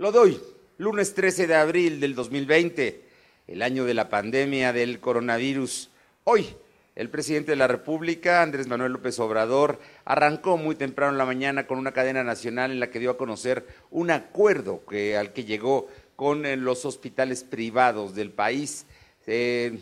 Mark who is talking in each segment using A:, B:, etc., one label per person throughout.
A: Lo doy, lunes 13 de abril del 2020, el año de la pandemia del coronavirus. Hoy, el presidente de la República, Andrés Manuel López Obrador, arrancó muy temprano en la mañana con una cadena nacional en la que dio a conocer un acuerdo que, al que llegó con eh, los hospitales privados del país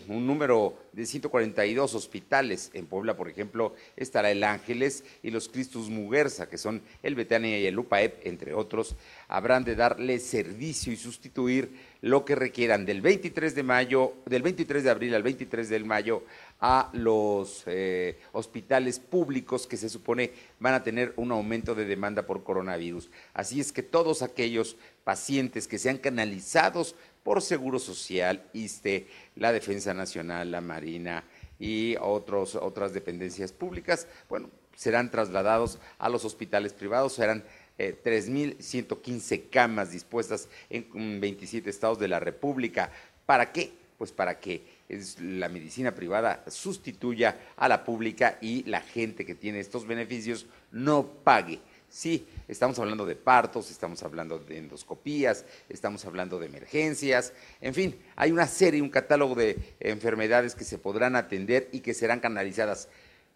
A: un número de 142 hospitales. En Puebla, por ejemplo, estará el Ángeles y los Cristus Muguerza, que son el Betania y el UPAEP, entre otros, habrán de darle servicio y sustituir lo que requieran del 23 de mayo, del 23 de abril al 23 de mayo a los eh, hospitales públicos que se supone van a tener un aumento de demanda por coronavirus. Así es que todos aquellos pacientes que sean canalizados por Seguro Social, ISTE, la Defensa Nacional, la Marina y otros, otras dependencias públicas, bueno, serán trasladados a los hospitales privados, serán 3.115 eh, camas dispuestas en 27 estados de la República. ¿Para qué? Pues para que la medicina privada sustituya a la pública y la gente que tiene estos beneficios no pague Sí, estamos hablando de partos, estamos hablando de endoscopías, estamos hablando de emergencias, en fin, hay una serie, un catálogo de enfermedades que se podrán atender y que serán canalizadas.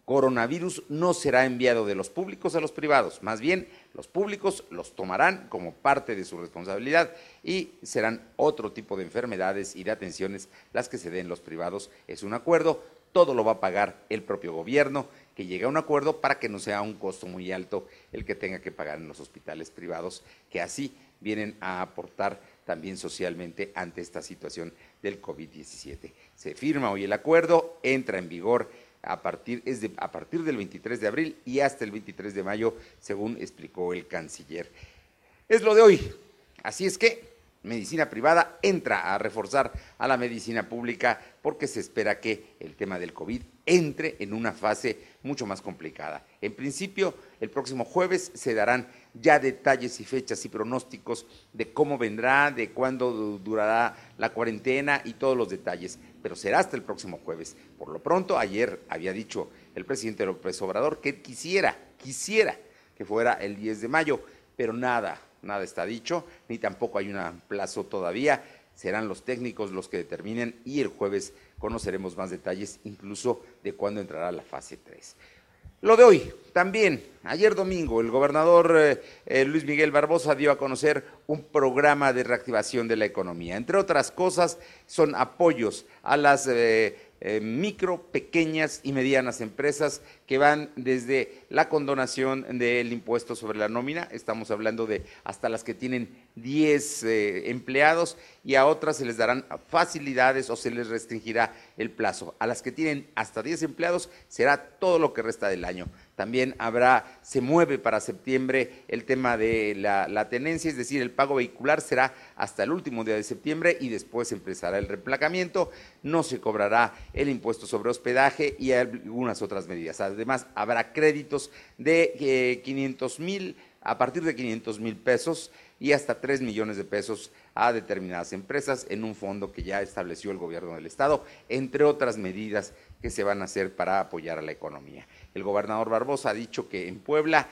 A: Coronavirus no será enviado de los públicos a los privados, más bien los públicos los tomarán como parte de su responsabilidad y serán otro tipo de enfermedades y de atenciones las que se den los privados. Es un acuerdo, todo lo va a pagar el propio gobierno que llegue a un acuerdo para que no sea un costo muy alto el que tenga que pagar en los hospitales privados, que así vienen a aportar también socialmente ante esta situación del COVID-17. Se firma hoy el acuerdo, entra en vigor a partir, es a partir del 23 de abril y hasta el 23 de mayo, según explicó el canciller. Es lo de hoy. Así es que medicina privada entra a reforzar a la medicina pública porque se espera que el tema del COVID entre en una fase mucho más complicada. En principio, el próximo jueves se darán ya detalles y fechas y pronósticos de cómo vendrá, de cuándo durará la cuarentena y todos los detalles, pero será hasta el próximo jueves. Por lo pronto, ayer había dicho el presidente López Obrador que quisiera, quisiera que fuera el 10 de mayo, pero nada, nada está dicho, ni tampoco hay un plazo todavía. Serán los técnicos los que determinen y el jueves conoceremos más detalles, incluso de cuándo entrará la fase 3. Lo de hoy, también, ayer domingo, el gobernador eh, eh, Luis Miguel Barbosa dio a conocer un programa de reactivación de la economía. Entre otras cosas, son apoyos a las eh, micro, pequeñas y medianas empresas que van desde la condonación del impuesto sobre la nómina, estamos hablando de hasta las que tienen 10 eh, empleados y a otras se les darán facilidades o se les restringirá el plazo. A las que tienen hasta 10 empleados será todo lo que resta del año. También habrá, se mueve para septiembre el tema de la, tenencia, es decir, el pago vehicular será hasta el último día de septiembre y después empezará el replacamiento. No se cobrará el impuesto sobre hospedaje y algunas otras medidas. Además, habrá créditos de 500 eh, mil, a partir de 500 mil pesos y hasta 3 millones de pesos a determinadas empresas en un fondo que ya estableció el gobierno del Estado, entre otras medidas que se van a hacer para apoyar a la economía. El gobernador Barbosa ha dicho que en Puebla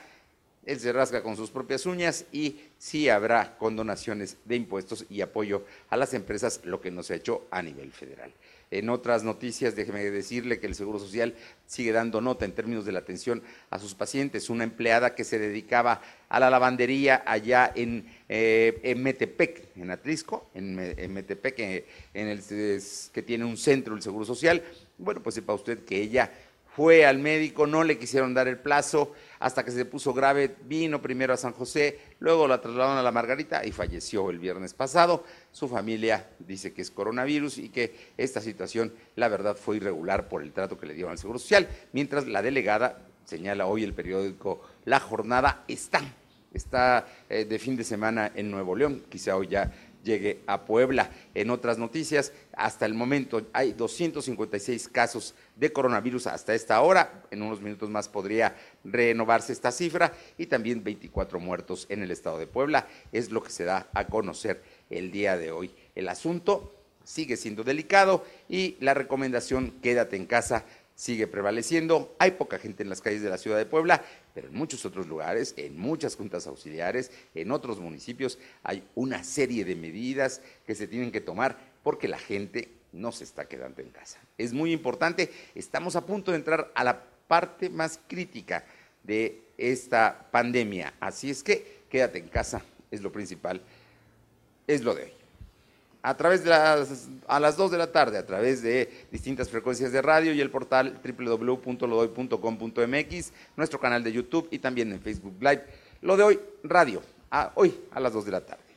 A: él se rasga con sus propias uñas y sí habrá condonaciones de impuestos y apoyo a las empresas, lo que no se ha hecho a nivel federal. En otras noticias, déjeme decirle que el Seguro Social sigue dando nota en términos de la atención a sus pacientes. Una empleada que se dedicaba a la lavandería allá en, eh, Metepec, en Atrisco, en, Metepec, eh, en el, que tiene un centro el Seguro Social. Bueno, pues sepa usted que ella fue al médico, no le quisieron dar el plazo, hasta que se puso grave, vino primero a San José, luego la trasladaron a la Margarita y falleció el viernes pasado. Su familia dice que es coronavirus y que esta situación, la verdad, fue irregular por el trato que le dieron al Seguro Social, mientras la delegada, señala hoy el periódico La Jornada, está, está eh, de fin de semana en Nuevo León, quizá hoy ya llegue a Puebla. En otras noticias, hasta el momento hay 256 casos de coronavirus hasta esta hora. En unos minutos más podría renovarse esta cifra y también 24 muertos en el estado de Puebla. Es lo que se da a conocer el día de hoy. El asunto sigue siendo delicado y la recomendación quédate en casa sigue prevaleciendo. Hay poca gente en las calles de la ciudad de Puebla, pero en muchos otros lugares, en muchas juntas auxiliares, en otros municipios, hay una serie de medidas que se tienen que tomar porque la gente no se está quedando en casa. Es muy importante, estamos a punto de entrar a la parte más crítica de esta pandemia, así es que quédate en casa, es lo principal, es lo de hoy a través de las, a las 2 de la tarde, a través de distintas frecuencias de radio y el portal www.lodoy.com.mx, nuestro canal de YouTube y también en Facebook Live. Lo de hoy, radio, hoy a las 2 de la tarde.